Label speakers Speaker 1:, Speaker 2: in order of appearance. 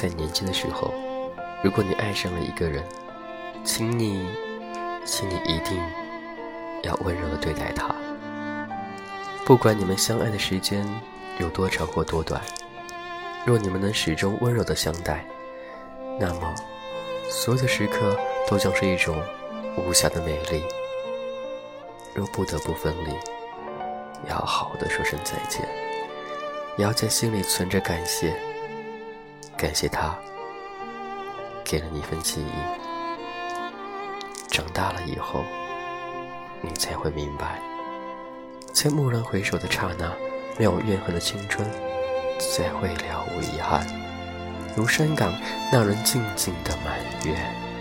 Speaker 1: 在年轻的时候，如果你爱上了一个人，请你，请你一定要温柔的对待他。不管你们相爱的时间有多长或多短，若你们能始终温柔的相待，那么所有的时刻都将是一种无暇的美丽。若不得不分离，要好好的说声再见，也要在心里存着感谢，感谢他给了你一份记忆。长大了以后，你才会明白，在蓦然回首的刹那，没有怨恨的青春，才会了无遗憾，如山岗那人静静的满月。